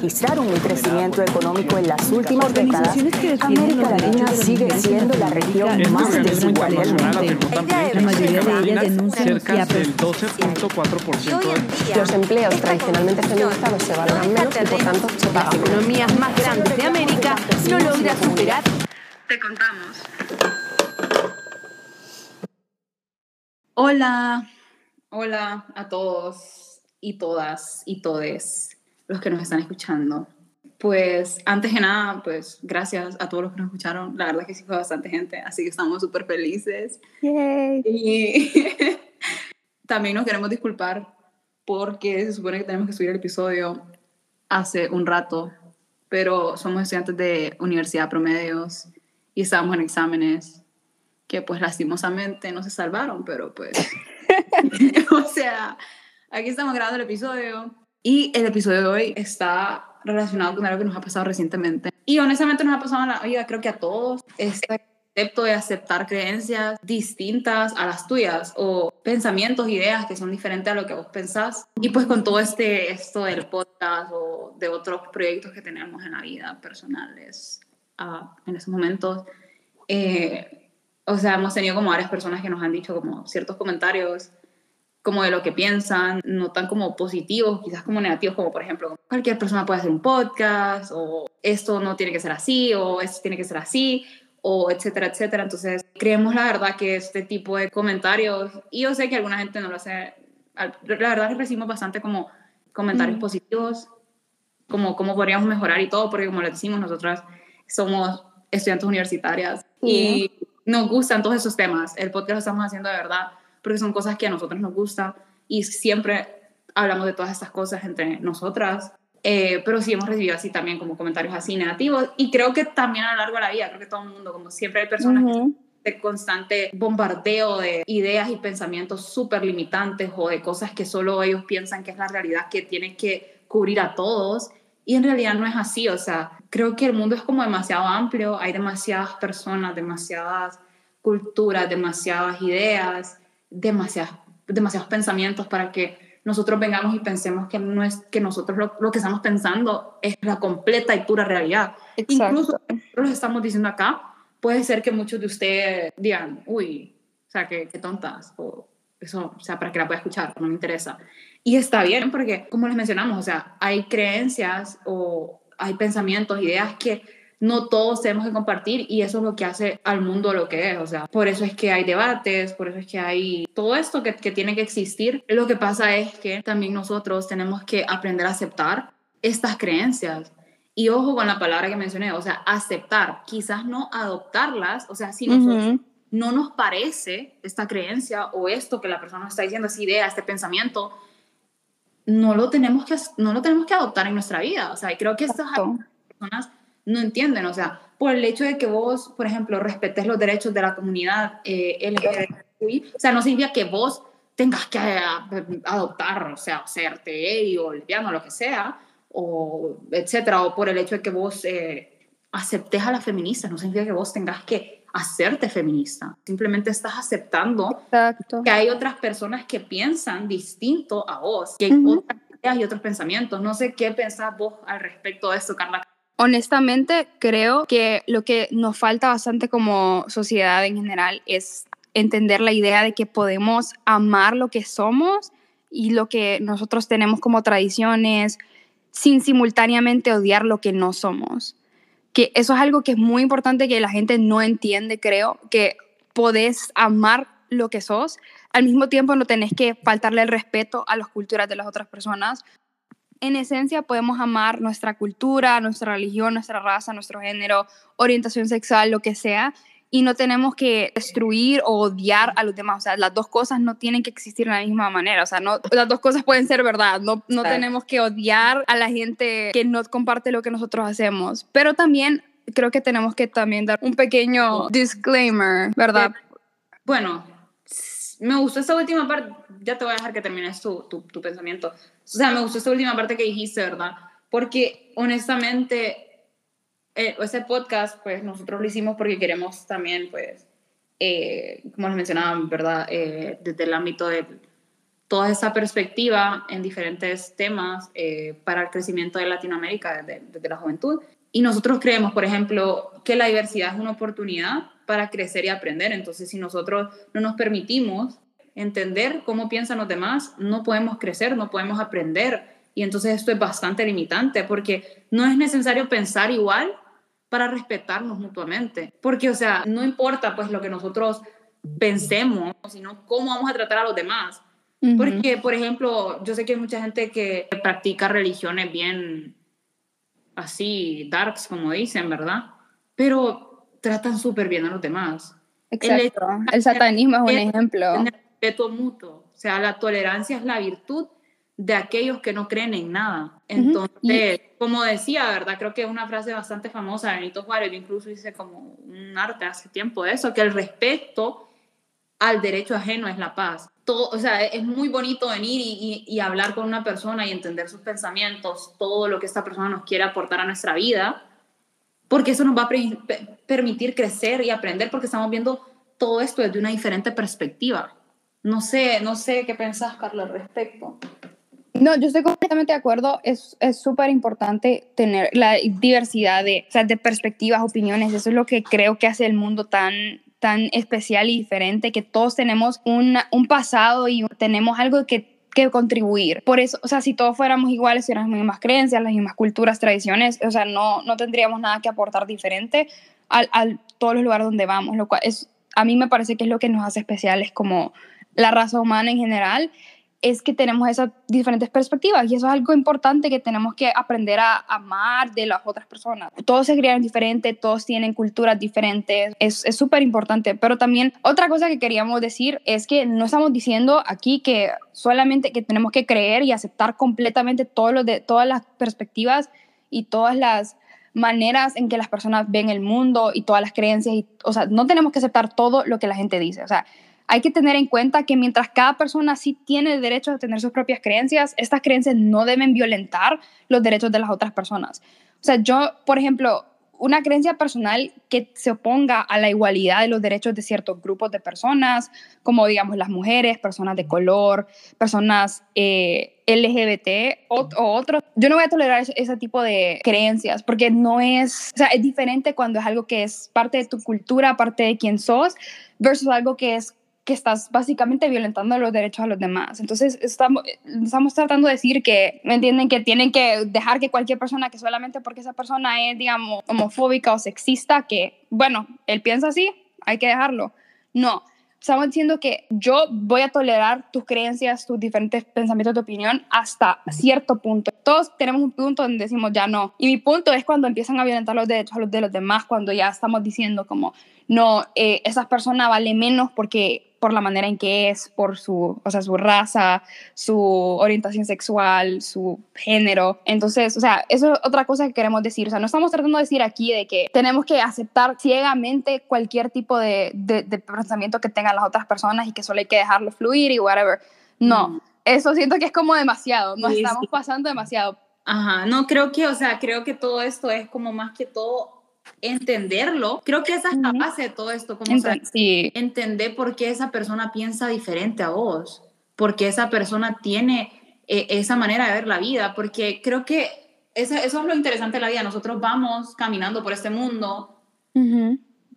registrar un crecimiento económico en las últimas décadas, América Latina sigue siendo la región más desigual del mundo. La mayoría de ellas denuncian cerca del 12.4% Los empleos tradicionalmente feminizados se valoran menos y por tanto se pagan Las economías más grandes de América no logra superar. Te contamos. Hola, hola a todos y todas y todes los que nos están escuchando. Pues antes de nada, pues gracias a todos los que nos escucharon. La verdad es que sí fue bastante gente, así que estamos súper felices. Y también nos queremos disculpar porque se supone que tenemos que subir el episodio hace un rato, pero somos estudiantes de universidad promedios y estábamos en exámenes que pues lastimosamente no se salvaron, pero pues, o sea, aquí estamos grabando el episodio y el episodio de hoy está relacionado con algo que nos ha pasado recientemente. Y honestamente nos ha pasado en la vida, creo que a todos, este concepto de aceptar creencias distintas a las tuyas o pensamientos, ideas que son diferentes a lo que vos pensás. Y pues con todo este, esto del podcast o de otros proyectos que tenemos en la vida personales ah, en estos momentos, eh, o sea, hemos tenido como varias personas que nos han dicho como ciertos comentarios como de lo que piensan, no tan como positivos, quizás como negativos, como por ejemplo, cualquier persona puede hacer un podcast, o esto no tiene que ser así, o esto tiene que ser así, o etcétera, etcétera. Entonces, creemos la verdad que este tipo de comentarios, y yo sé que alguna gente no lo hace, la verdad que recibimos bastante como comentarios Mm. positivos, como cómo podríamos mejorar y todo, porque como les decimos, nosotras somos estudiantes universitarias y nos gustan todos esos temas. El podcast lo estamos haciendo de verdad porque son cosas que a nosotros nos gustan y siempre hablamos de todas estas cosas entre nosotras. Eh, pero sí hemos recibido así también como comentarios así negativos y creo que también a lo largo de la vida, creo que todo el mundo, como siempre hay personas que Ujú. de constante bombardeo de ideas y pensamientos súper limitantes o de cosas que solo ellos piensan que es la realidad que tienen que cubrir a todos y en realidad no es así, o sea, creo que el mundo es como demasiado amplio, hay demasiadas personas, demasiadas culturas, demasiadas ideas, demasiadas, demasiados pensamientos para que nosotros vengamos y pensemos que, no es, que nosotros lo, lo que estamos pensando es la completa y pura realidad. Incluso nosotros estamos diciendo acá, puede ser que muchos de ustedes digan, uy, o sea, qué, qué tontas, o eso, o sea, para que la pueda escuchar, no me interesa. Y está bien, porque como les mencionamos, o sea, hay creencias o hay pensamientos, ideas que no todos tenemos que compartir y eso es lo que hace al mundo lo que es, o sea, por eso es que hay debates, por eso es que hay todo esto que, que tiene que existir. Lo que pasa es que también nosotros tenemos que aprender a aceptar estas creencias. Y ojo con la palabra que mencioné, o sea, aceptar, quizás no adoptarlas, o sea, si nosotros no nos parece esta creencia o esto que la persona está diciendo, esa idea, este pensamiento, no lo tenemos que, no lo tenemos que adoptar en nuestra vida. O sea, y creo que estas personas no entienden, o sea, por el hecho de que vos, por ejemplo, respetes los derechos de la comunidad eh, LGBTI, o sea, no significa que vos tengas que eh, adoptar, o sea, serte gay o lesbiano, lo que sea, o etcétera, o por el hecho de que vos eh, aceptes a las feministas, no significa que vos tengas que hacerte feminista, simplemente estás aceptando Exacto. que hay otras personas que piensan distinto a vos, que hay otras ideas y otros pensamientos. No sé qué pensás vos al respecto de eso, Carla. Honestamente, creo que lo que nos falta bastante como sociedad en general es entender la idea de que podemos amar lo que somos y lo que nosotros tenemos como tradiciones sin simultáneamente odiar lo que no somos. Que eso es algo que es muy importante que la gente no entiende, creo, que podés amar lo que sos, al mismo tiempo no tenés que faltarle el respeto a las culturas de las otras personas en esencia podemos amar nuestra cultura, nuestra religión, nuestra raza, nuestro género, orientación sexual, lo que sea, y no tenemos que destruir o odiar a los demás. O sea, las dos cosas no tienen que existir de la misma manera. O sea, no, las dos cosas pueden ser verdad. No, no tenemos que odiar a la gente que no comparte lo que nosotros hacemos. Pero también creo que tenemos que también dar un pequeño disclaimer, ¿verdad? Bueno, me gustó esta última parte, ya te voy a dejar que termines tu, tu, tu pensamiento. O sea, me gustó esta última parte que dijiste, ¿verdad? Porque honestamente, eh, ese podcast, pues nosotros lo hicimos porque queremos también, pues, eh, como les mencionaba, ¿verdad? Eh, desde el ámbito del, toda esa perspectiva en diferentes temas eh, para el crecimiento de Latinoamérica desde, desde, la juventud. Y nosotros creemos, por ejemplo, que la diversidad es una oportunidad para crecer y aprender. Entonces, si nosotros no nos permitimos entender cómo piensan los demás, no podemos crecer, no podemos aprender. Y entonces esto es bastante limitante porque no es necesario pensar igual para respetarnos mutuamente. Porque, o sea, no importa pues lo que nosotros pensemos, sino cómo vamos a tratar a los demás. Porque, por ejemplo, yo sé que hay mucha gente que practica religiones bien así, darks, como dicen, ¿verdad? Pero tratan súper bien a los demás. Exacto. El, satanismo es un ejemplo. Respeto mutuo. O sea, la tolerancia es la virtud de aquellos que no creen en nada. Entonces, como decía, ¿verdad? Creo que es una frase bastante famosa de Benito Juárez, yo incluso hice como un arte hace tiempo de eso, que el respeto al derecho ajeno es la paz. Todo, o sea, es muy bonito venir y, y, hablar con una persona y entender sus pensamientos, todo lo que esta persona nos quiere aportar a nuestra vida, porque eso nos va a permitir crecer y aprender, porque estamos viendo todo esto desde una diferente perspectiva. No sé, no sé qué pensás, Carla, al respecto. No, yo estoy completamente de acuerdo. Es súper importante tener la diversidad de, o sea, de perspectivas, opiniones. Eso es lo que creo que hace el mundo tan, tan especial y diferente, que todos tenemos un, un pasado y tenemos algo que, que contribuir. Por eso, o sea, si todos fuéramos iguales, si las mismas creencias, las mismas culturas, tradiciones, o sea, no, no tendríamos nada que aportar diferente a, a todos los lugares donde vamos, lo cual es, a mí me parece que es lo que nos hace especiales como la raza humana en general es que tenemos esas diferentes perspectivas y eso es algo importante que tenemos que aprender a amar de las otras personas. Todos se criaron diferente, todos tienen culturas diferentes, es súper importante, pero también otra cosa que queríamos decir es que no estamos diciendo aquí que solamente que tenemos que creer y aceptar completamente todo lo de, todas las perspectivas y todas las maneras en que las personas ven el mundo y todas las creencias, o sea, no tenemos que aceptar todo lo que la gente dice, o sea, hay que tener en cuenta que mientras cada persona sí tiene el derecho a tener sus propias creencias, estas creencias no deben violentar los derechos de las otras personas. O sea, yo, por ejemplo, una creencia personal que se oponga a la igualdad de los derechos de ciertos grupos de personas, como digamos las mujeres, personas de color, personas eh, LGBT o, otros. Yo no voy a tolerar ese, ese, tipo de creencias porque no es, o sea, es diferente cuando es algo que es parte de tu cultura, parte de quién sos, versus algo que es que estás básicamente violentando los derechos a los demás. Entonces, estamos, estamos tratando de decir que, ¿me entienden? Que tienen que dejar que cualquier persona, que solamente porque esa persona es, digamos, homofóbica o sexista, que, bueno, él piensa así, hay que dejarlo. No, estamos diciendo que yo voy a tolerar tus creencias, tus diferentes pensamientos de opinión hasta cierto punto. Todos tenemos un punto donde decimos ya no. Y mi punto es cuando empiezan a violentar los derechos a los de los demás, cuando ya estamos diciendo como, no, eh, esa persona vale menos porque por la manera en que es, por su, o sea, su raza, su orientación sexual, su género. Entonces, o sea, eso es otra cosa que queremos decir. O sea, no estamos tratando de decir aquí de que tenemos que aceptar ciegamente cualquier tipo de, de, pensamiento que tengan las otras personas y que solo hay que dejarlo fluir y whatever. No, eso siento que es como demasiado, nos estamos pasando demasiado. Ajá, no creo que, o sea, creo que todo esto es como más que todo entenderlo. Creo que esa es la base de todo esto, como entender por qué esa persona piensa diferente a vos, porque esa persona tiene eh, esa manera de ver la vida, porque creo que eso, eso, es lo interesante de la vida. Nosotros vamos caminando por este mundo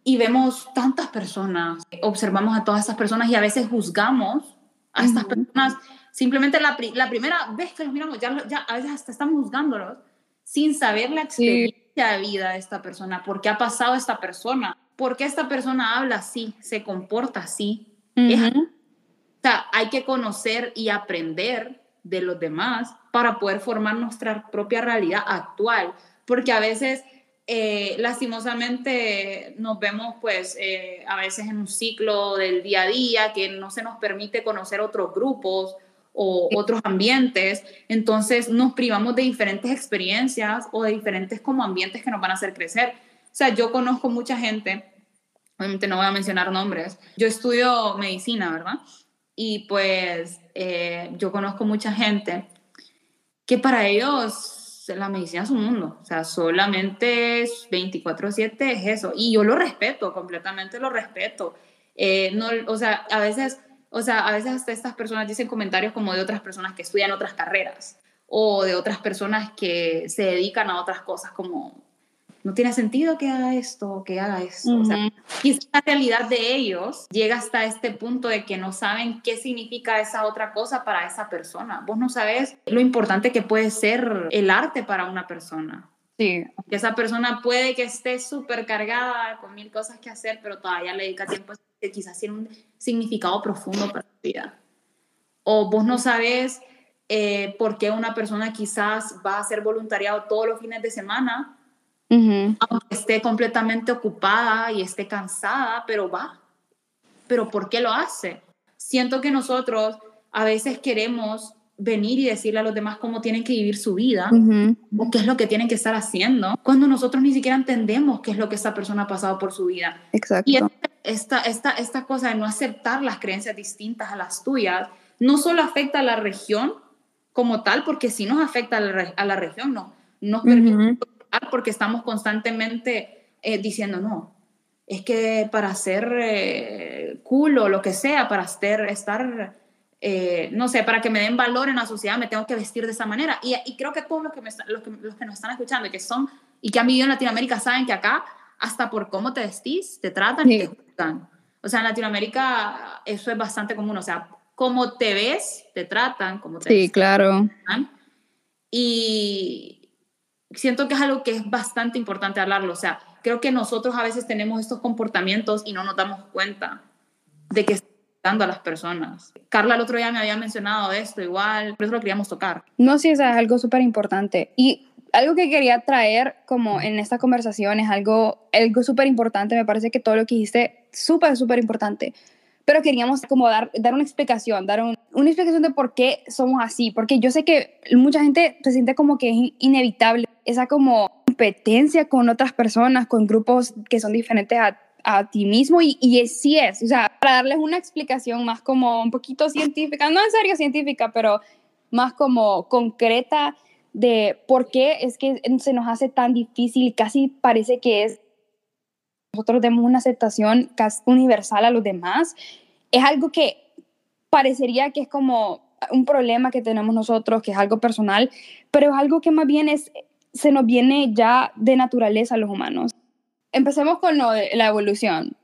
y vemos tantas personas, observamos a todas estas personas y a veces juzgamos a estas personas. Simplemente la, la, primera vez que los miramos, ya, ya a veces hasta estamos juzgándolos sin saber la experiencia de vida de esta persona, por qué ha pasado esta persona, por qué esta persona habla así, se comporta así. o sea, hay que conocer y aprender de los demás para poder formar nuestra propia realidad actual, porque a veces, eh, lastimosamente, nos vemos pues eh, a veces en un ciclo del día a día que no se nos permite conocer otros grupos o otros ambientes, entonces nos privamos de diferentes experiencias o de diferentes como ambientes que nos van a hacer crecer. O sea, yo conozco mucha gente, obviamente no voy a mencionar nombres, yo estudio medicina, ¿verdad? Y pues eh, yo conozco mucha gente que para ellos la medicina es un mundo, o sea, solamente 24/7 es eso, y yo lo respeto, completamente lo respeto. Eh, no, o sea, a veces O sea, a veces hasta estas personas dicen comentarios como de otras personas que estudian otras carreras o de otras personas que se dedican a otras cosas como no tiene sentido que haga esto, que haga esto. O sea, quizás la realidad de ellos llega hasta este punto de que no saben qué significa esa otra cosa para esa persona. Vos no sabes lo importante que puede ser el arte para una persona. Sí. Que esa persona puede que esté súper cargada con mil cosas que hacer, pero todavía le dedica tiempo que quizás tiene un significado profundo para su vida. O vos no sabes eh, por qué una persona quizás va a hacer voluntariado todos los fines de semana aunque esté completamente ocupada y esté cansada, pero va. Pero ¿por qué lo hace? Siento que nosotros a veces queremos venir y decirle a los demás cómo tienen que vivir su vida o qué es lo que tienen que estar haciendo, cuando nosotros ni siquiera entendemos qué es lo que esa persona ha pasado por su vida. Exacto. Y esta, esta, esta cosa de no aceptar las creencias distintas a las tuyas, no solo afecta a la región como tal, porque si nos afecta a la, a la región, no, nos permite porque estamos constantemente eh, diciendo, no, es que para ser eh, cool o lo que sea, para ser, estar, eh, no sé, para que me den valor en la sociedad, me tengo que vestir de esa manera. Y, y creo que todos los que, me, los, que, los que nos están escuchando y que son y que han vivido en Latinoamérica saben que acá, hasta por cómo te vestís, te tratan y te juzgan. O sea, en Latinoamérica eso es bastante común. O sea, cómo te ves, te tratan, como te Sí, claro. Y, siento que es algo que es bastante importante hablarlo. O sea, creo que nosotros a veces tenemos estos comportamientos y no nos damos cuenta de que están dando a las personas. Carla el otro día me había mencionado esto igual, por eso lo queríamos tocar. No, sí, es algo súper importante. Y algo que quería traer como en esta conversación es algo, algo súper importante. Me parece que todo lo que dijiste, súper, súper importante pero queríamos como dar, dar una explicación, dar una explicación de por qué somos así, porque yo sé que mucha gente se siente como que es inevitable esa como competencia con otras personas, con grupos que son diferentes a, a ti mismo y, y sí es, o sea, para darles una explicación más como un poquito científica, no en serio científica, pero más como concreta de por qué es que se nos hace tan difícil, casi parece que es nosotros demos una aceptación casi universal a los demás, es algo que parecería que es como un problema que tenemos nosotros, que es algo personal, pero es algo que más bien es, se nos viene ya de naturaleza a los humanos. Empecemos con lo de la evolución.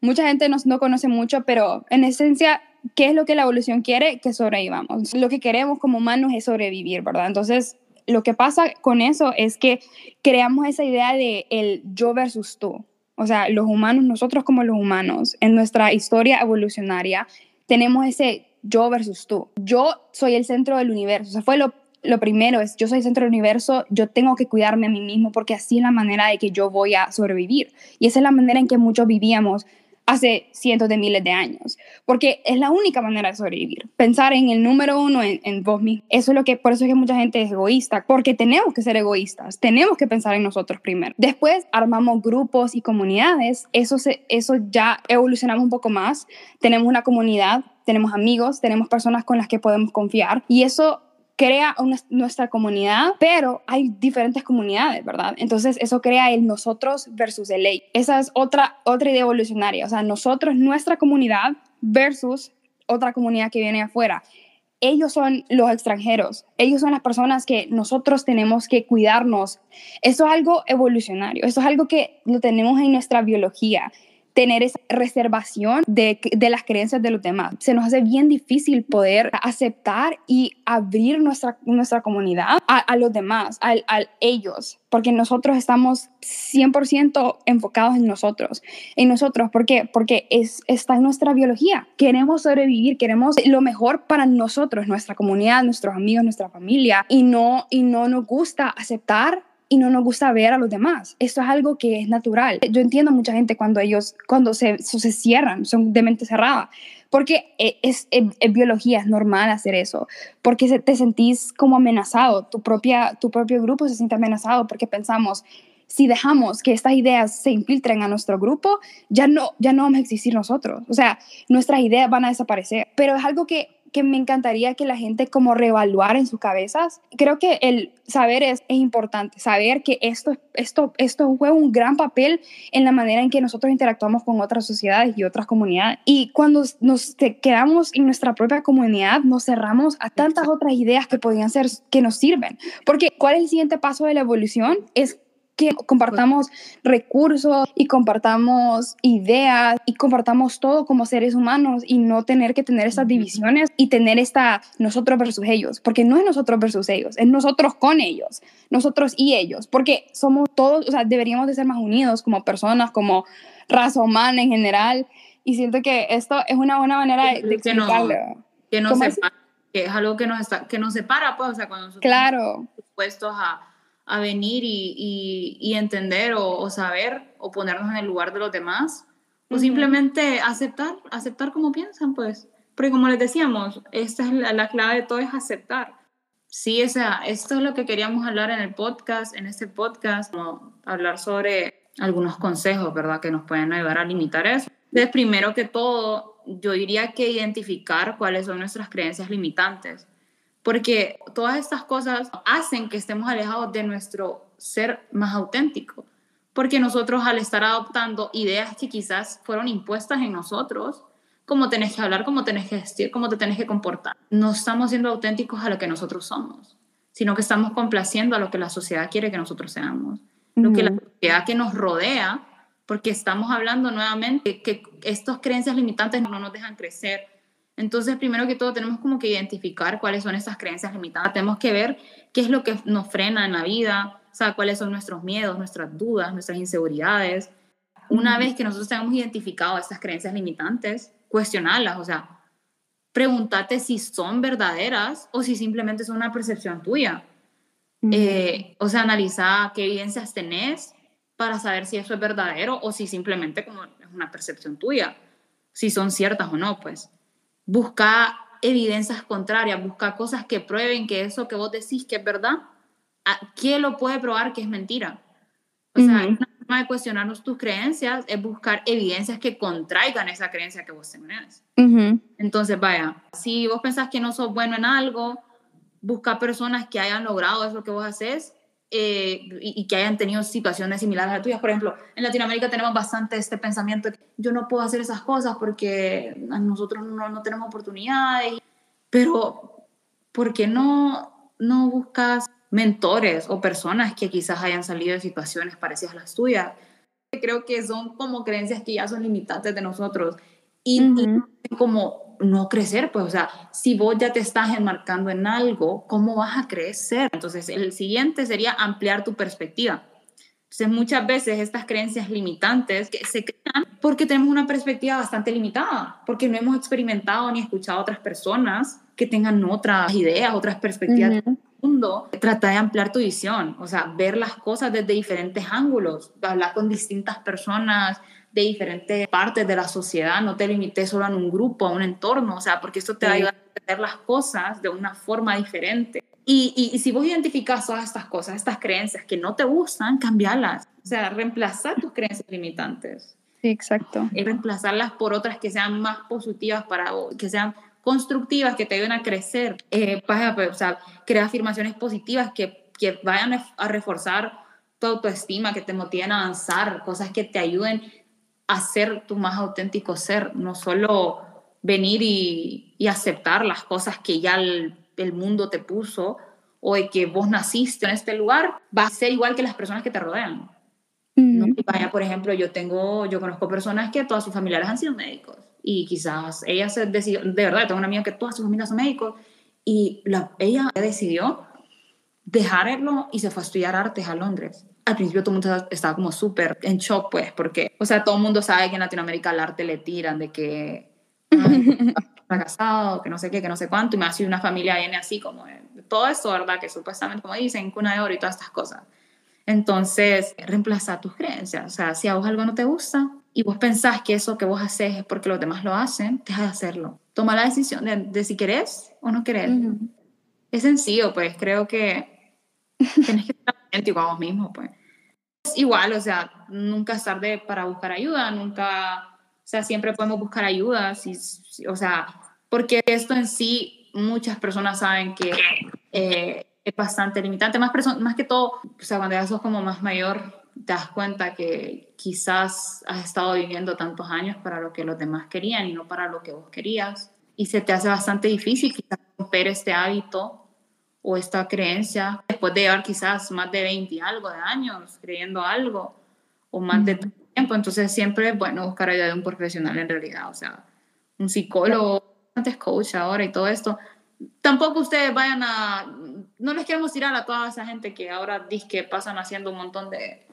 Mucha gente no, no conoce mucho, pero en esencia, ¿qué es lo que la evolución quiere? Que sobrevivamos. Lo que queremos como humanos es sobrevivir, ¿verdad? Entonces, lo que pasa con eso es que creamos esa idea de el yo versus tú. O sea, los humanos, nosotros como los humanos, en nuestra historia evolucionaria, tenemos ese yo versus tú. Yo soy el centro del universo. O sea, fue lo, lo primero, es yo soy el centro del universo, yo tengo que cuidarme a mí mismo porque así es la manera de que yo voy a sobrevivir. Y esa es la manera en que muchos vivíamos hace cientos de miles de años, porque es la única manera de sobrevivir. Pensar en el número uno, en, en, vos mismo. Eso es lo que, por eso es que mucha gente es egoísta, porque tenemos que ser egoístas, tenemos que pensar en nosotros primero. Después armamos grupos y comunidades, eso, se, eso ya evolucionamos un poco más, tenemos una comunidad, tenemos amigos, tenemos personas con las que podemos confiar y eso crea una, nuestra comunidad, pero hay diferentes comunidades, ¿verdad? Entonces eso crea el nosotros versus el ley. Esa es otra, otra idea evolucionaria, o sea, nosotros, nuestra comunidad versus otra comunidad que viene afuera. Ellos son los extranjeros, ellos son las personas que nosotros tenemos que cuidarnos. Eso es algo evolucionario, eso es algo que lo tenemos en nuestra biología tener esa reservación de, de, las creencias de los demás. Se nos hace bien difícil poder aceptar y abrir nuestra, nuestra comunidad a, a los demás, a, a, ellos, porque nosotros estamos 100% enfocados en nosotros, en nosotros, ¿por qué? Porque es, está en nuestra biología. Queremos sobrevivir, queremos lo mejor para nosotros, nuestra comunidad, nuestros amigos, nuestra familia, y no, y no nos gusta aceptar y no nos gusta ver a los demás. Esto es algo que es natural. Yo entiendo a mucha gente cuando ellos, cuando se, se cierran, son de mente cerrada, porque e, es, es, es, biología, es normal hacer eso, porque te sentís como amenazado, tu, propia, tu propio grupo se siente amenazado porque pensamos, si dejamos que estas ideas se infiltren a nuestro grupo, ya no, ya no vamos a existir nosotros. O sea, nuestras ideas van a desaparecer. Pero es algo que que me encantaría que la gente como reevaluara en sus cabezas. Creo que el saber es, es importante, saber que esto, esto, esto juega un gran papel en la manera en que nosotros interactuamos con otras sociedades y otras comunidades. Y cuando nos quedamos en nuestra propia comunidad, nos cerramos a tantas otras ideas que podrían ser, que nos sirven. Porque ¿cuál es el siguiente paso de la evolución? Es que compartamos recursos y compartamos ideas y compartamos todo como seres humanos y no tener que tener estas divisiones y tener esta nosotros versus ellos, porque no es nosotros versus ellos, es nosotros con ellos, nosotros y ellos, porque somos todos, o sea, deberíamos de ser más unidos como personas, como raza humana en general y siento que esto es una buena manera de, explicarlo. Que, no, que, que es algo que nos, está, que nos separa, pues, o sea, cuando nosotros claro. estamos dispuestos a a venir y, y, entender o, saber o ponernos en el lugar de los demás o simplemente aceptar, aceptar como piensan, pues. Porque como les decíamos, esta es la, clave de todo, es aceptar. Sí, o sea, esto es lo que queríamos hablar en el podcast, en este podcast, como hablar sobre algunos consejos, ¿verdad? Que nos pueden ayudar a limitar eso. Entonces, primero que todo, yo diría que identificar cuáles son nuestras creencias limitantes porque todas estas cosas hacen que estemos alejados de nuestro ser más auténtico, porque nosotros al estar adoptando ideas que quizás fueron impuestas en nosotros, cómo tenés que hablar, cómo tenés que vestir, cómo te tenés que comportar, no estamos siendo auténticos a lo que nosotros somos, sino que estamos complaciendo a lo que la sociedad quiere que nosotros seamos, lo que la sociedad que nos rodea, porque estamos hablando nuevamente que estas creencias limitantes no nos dejan crecer, entonces, primero que todo, tenemos como que identificar cuáles son esas creencias limitadas. Tenemos que ver qué es lo que nos frena en la vida, o sea, cuáles son nuestros miedos, nuestras dudas, nuestras inseguridades. Una vez que nosotros hayamos identificado esas creencias limitantes, cuestionarlas, o sea, pregúntate si son verdaderas o si simplemente son una percepción tuya. Eh, o sea, analiza qué evidencias tenés para saber si eso es verdadero o si simplemente como es una percepción tuya, si son ciertas o no, pues busca evidencias contrarias, busca cosas que prueben que eso que vos decís que es verdad, ¿quién lo puede probar que es mentira? O sea, una forma de cuestionarnos tus creencias es buscar evidencias que contraigan esa creencia que vos tenés. Entonces, vaya, si vos pensás que no sos bueno en algo, busca personas que hayan logrado eso que vos haces eh, y, que hayan tenido situaciones similares a las tuyas. Por ejemplo, en Latinoamérica tenemos bastante este pensamiento de que yo no puedo hacer esas cosas porque nosotros no, no tenemos oportunidades, pero ¿por qué no, no buscas mentores o personas que quizás hayan salido de situaciones parecidas a las tuyas? Creo que son como creencias que ya son limitantes de nosotros y, y como no crecer, pues, o sea, si vos ya te estás enmarcando en algo, ¿cómo vas a crecer? Entonces, el siguiente sería ampliar tu perspectiva. Entonces, muchas veces estas creencias limitantes que se crean porque tenemos una perspectiva bastante limitada, porque no hemos experimentado ni escuchado a otras personas que tengan otras ideas, otras perspectivas del mundo. Trata de ampliar tu visión, o sea, ver las cosas desde diferentes ángulos, hablar con distintas personas, de diferentes partes de la sociedad, no te limites solo a un grupo, a un entorno, o sea, porque esto te va a ayudar a ver las cosas de una forma diferente. Y, y, si vos identificas todas estas cosas, estas creencias que no te gustan, cambiarlas, o sea, reemplazar tus creencias limitantes. Sí, exacto. Y reemplazarlas por otras que sean más positivas para vos, que sean constructivas, que te ayuden a crecer. Eh, para, pues, o sea, crear afirmaciones positivas que, que vayan a reforzar tu autoestima, que te motiven a avanzar, cosas que te ayuden hacer tu más auténtico ser, no solo venir y, aceptar las cosas que ya el, mundo te puso o de que vos naciste en este lugar, va a ser igual que las personas que te rodean. ¿no? vaya, por ejemplo, yo tengo, yo conozco personas que todas sus familiares han sido médicos y quizás ella se decidió, de verdad, tengo una amiga que todas sus familias son médicos y la, ella decidió dejarlo y se fue a estudiar artes a Londres al principio todo el mundo estaba como súper en shock, pues, porque, o sea, todo el mundo sabe que en Latinoamérica al arte le tiran de que está casado, que no sé qué, que no sé cuánto, y más si una familia viene así como todo eso, ¿verdad? Que supuestamente, como dicen, cuna de oro y todas estas cosas. Entonces, reemplaza tus creencias. O sea, si a vos algo no te gusta y vos pensás que eso que vos haces es porque los demás lo hacen, deja de hacerlo. Toma la decisión de, si querés o no querés. Es sencillo, pues creo que tenés que a vos mismo, pues. igual, o sea, nunca es tarde para buscar ayuda, nunca, o sea, siempre podemos buscar ayuda, si, o sea, porque esto en sí muchas personas saben que eh, es bastante limitante, más, más que todo, o sea, cuando ya sos como más mayor, te das cuenta que quizás has estado viviendo tantos años para lo que los demás querían y no para lo que vos querías. Y se te hace bastante difícil quizás romper este hábito o esta creencia después de llevar quizás más de 20 y algo de años creyendo algo o más de tiempo. Entonces siempre es bueno buscar ayuda de un profesional en realidad, o sea, un psicólogo, antes coach ahora y todo esto. Tampoco ustedes vayan a, no les queremos tirar a toda esa gente que ahora dice que pasan haciendo un montón de,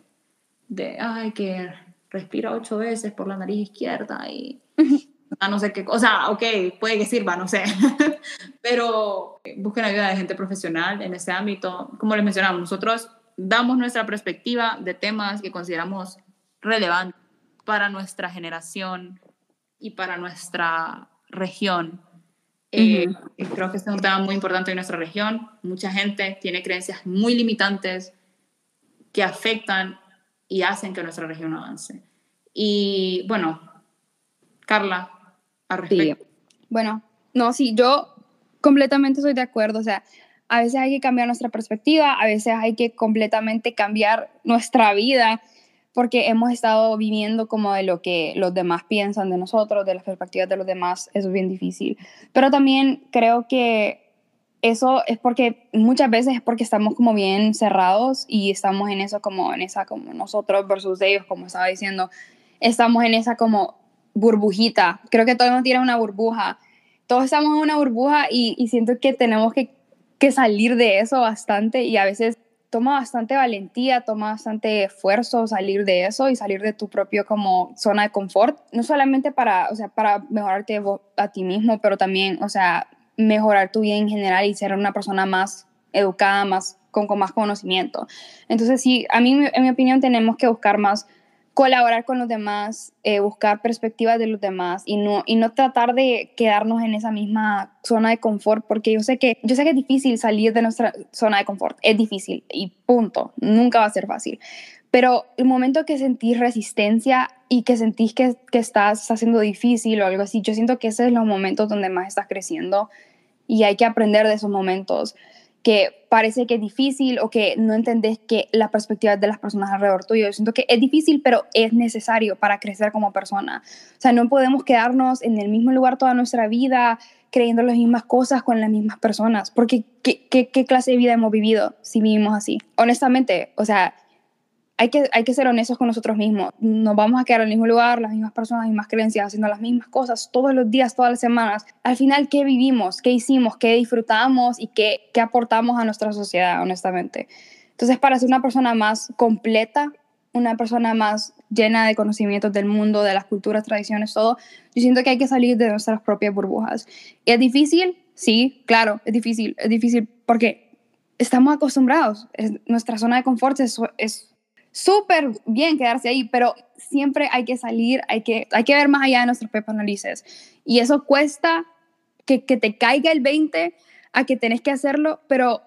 de, ay, que respira ocho veces por la nariz izquierda y no sé qué, o sea, ok, puede que sirva, no sé, pero busquen ayuda de gente profesional en ese ámbito. Como les mencionamos, nosotros damos nuestra perspectiva de temas que consideramos relevantes para nuestra generación y para nuestra región. Eh, creo que este es un tema muy importante en nuestra región. Mucha gente tiene creencias muy limitantes que afectan y hacen que nuestra región avance. Y bueno, Carla, a respecto. Bueno, no, sí, yo completamente estoy de acuerdo. O sea, a veces hay que cambiar nuestra perspectiva, a veces hay que completamente cambiar nuestra vida porque hemos estado viviendo como de lo que los demás piensan de nosotros, de las perspectivas de los demás, eso es bien difícil. Pero también creo que eso es porque muchas veces es porque estamos como bien cerrados y estamos en eso como en esa como nosotros versus ellos, como estaba diciendo, estamos en esa como burbujita. Creo que todo el mundo tiene una burbuja. Todos estamos en una burbuja y, siento que tenemos que, que salir de eso bastante y a veces toma bastante valentía, toma bastante esfuerzo salir de eso y salir de tu propio como zona de confort, no solamente para, o sea, para mejorarte a ti mismo, pero también, o sea, mejorar tu vida en general y ser una persona más educada, más con, con más conocimiento. Entonces, sí, a mí, en mi opinión, tenemos que buscar más colaborar con los demás, eh, buscar perspectivas de los demás y no, y no tratar de quedarnos en esa misma zona de confort, porque yo sé, que, yo sé que es difícil salir de nuestra zona de confort, es difícil y punto, nunca va a ser fácil. Pero el momento que sentís resistencia y que sentís que, que estás haciendo difícil o algo así, yo siento que esos son los momentos donde más estás creciendo y hay que aprender de esos momentos que parece que es difícil o que no entendés que la perspectiva de las personas alrededor tuyo. Yo siento que es difícil, pero es necesario para crecer como persona. O sea, no podemos quedarnos en el mismo lugar toda nuestra vida creyendo las mismas cosas con las mismas personas, porque ¿qué, qué, qué clase de vida hemos vivido si vivimos así? Honestamente, o sea, hay que, hay que ser honestos con nosotros mismos. Nos vamos a quedar en el mismo lugar, las mismas personas, las mismas creencias, haciendo las mismas cosas todos los días, todas las semanas. Al final, ¿qué vivimos? ¿Qué hicimos? ¿Qué disfrutamos? ¿Y qué, qué aportamos a nuestra sociedad, honestamente? Entonces, para ser una persona más completa, una persona más llena de conocimientos del mundo, de las culturas, tradiciones, todo, yo siento que hay que salir de nuestras propias burbujas. ¿Es difícil? Sí, claro, es difícil. Es difícil porque estamos acostumbrados. Es, nuestra zona de confort es, es súper bien quedarse ahí, pero siempre hay que salir, hay que, hay que ver más allá de nuestros propios narices. Y eso cuesta que, que, te caiga el 20 a que tenés que hacerlo, pero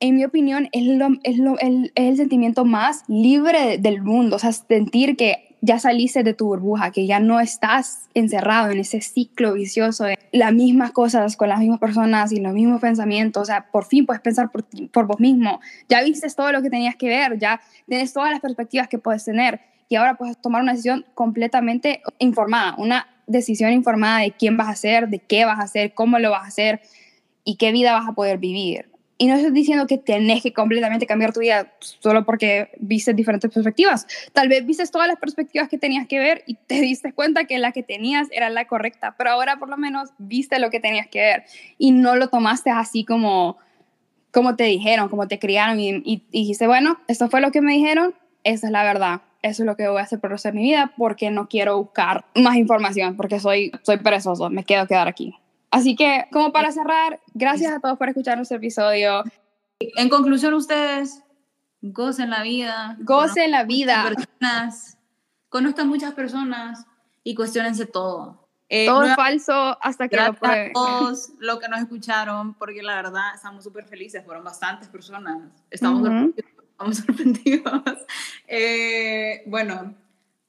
en mi opinión es, lo, es, lo, el, es el sentimiento más libre del mundo, o sea, sentir que ya saliste de tu burbuja, que ya no estás encerrado en ese ciclo vicioso de las mismas cosas con las mismas personas y los mismos pensamientos. O sea, por fin puedes pensar por, por vos mismo. Ya viste todo lo que tenías que ver, ya tienes todas las perspectivas que puedes tener y ahora puedes tomar una decisión completamente informada, una decisión informada de quién vas a ser, de qué vas a hacer, cómo lo vas a hacer y qué vida vas a poder vivir. Y no estoy diciendo que tenés que completamente cambiar tu vida solo porque viste diferentes perspectivas. Tal vez viste todas las perspectivas que tenías que ver y te diste cuenta que la que tenías era la correcta, pero ahora por lo menos viste lo que tenías que ver y no lo tomaste así como, como te dijeron, como te criaron y, y, dijiste, bueno, esto fue lo que me dijeron, esa es la verdad. Eso es lo que voy a hacer por el resto de mi vida porque no quiero buscar más información, porque soy, soy perezoso, me quedo quedar aquí. Así que, como para cerrar, gracias a todos por escuchar nuestro episodio. En conclusión, ustedes gocen la vida. Gocen la vida. Personas, conozcan muchas personas y cuestionense todo. Eh, todo es falso hasta que lo prueben. A todos los que nos escucharon, porque la verdad estamos súper felices, fueron bastantes personas. Estamos sorprendidos. Estamos sorprendidos. Eh, bueno,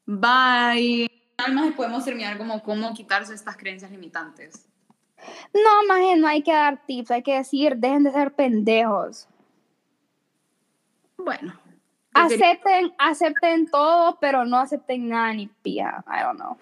bye. Además, podemos terminar como cómo quitarse estas creencias limitantes. No, más no hay que dar tips, hay que decir, dejen de ser pendejos. Bueno. Acepten, acepten todo, pero no acepten nada ni pía. I don't know.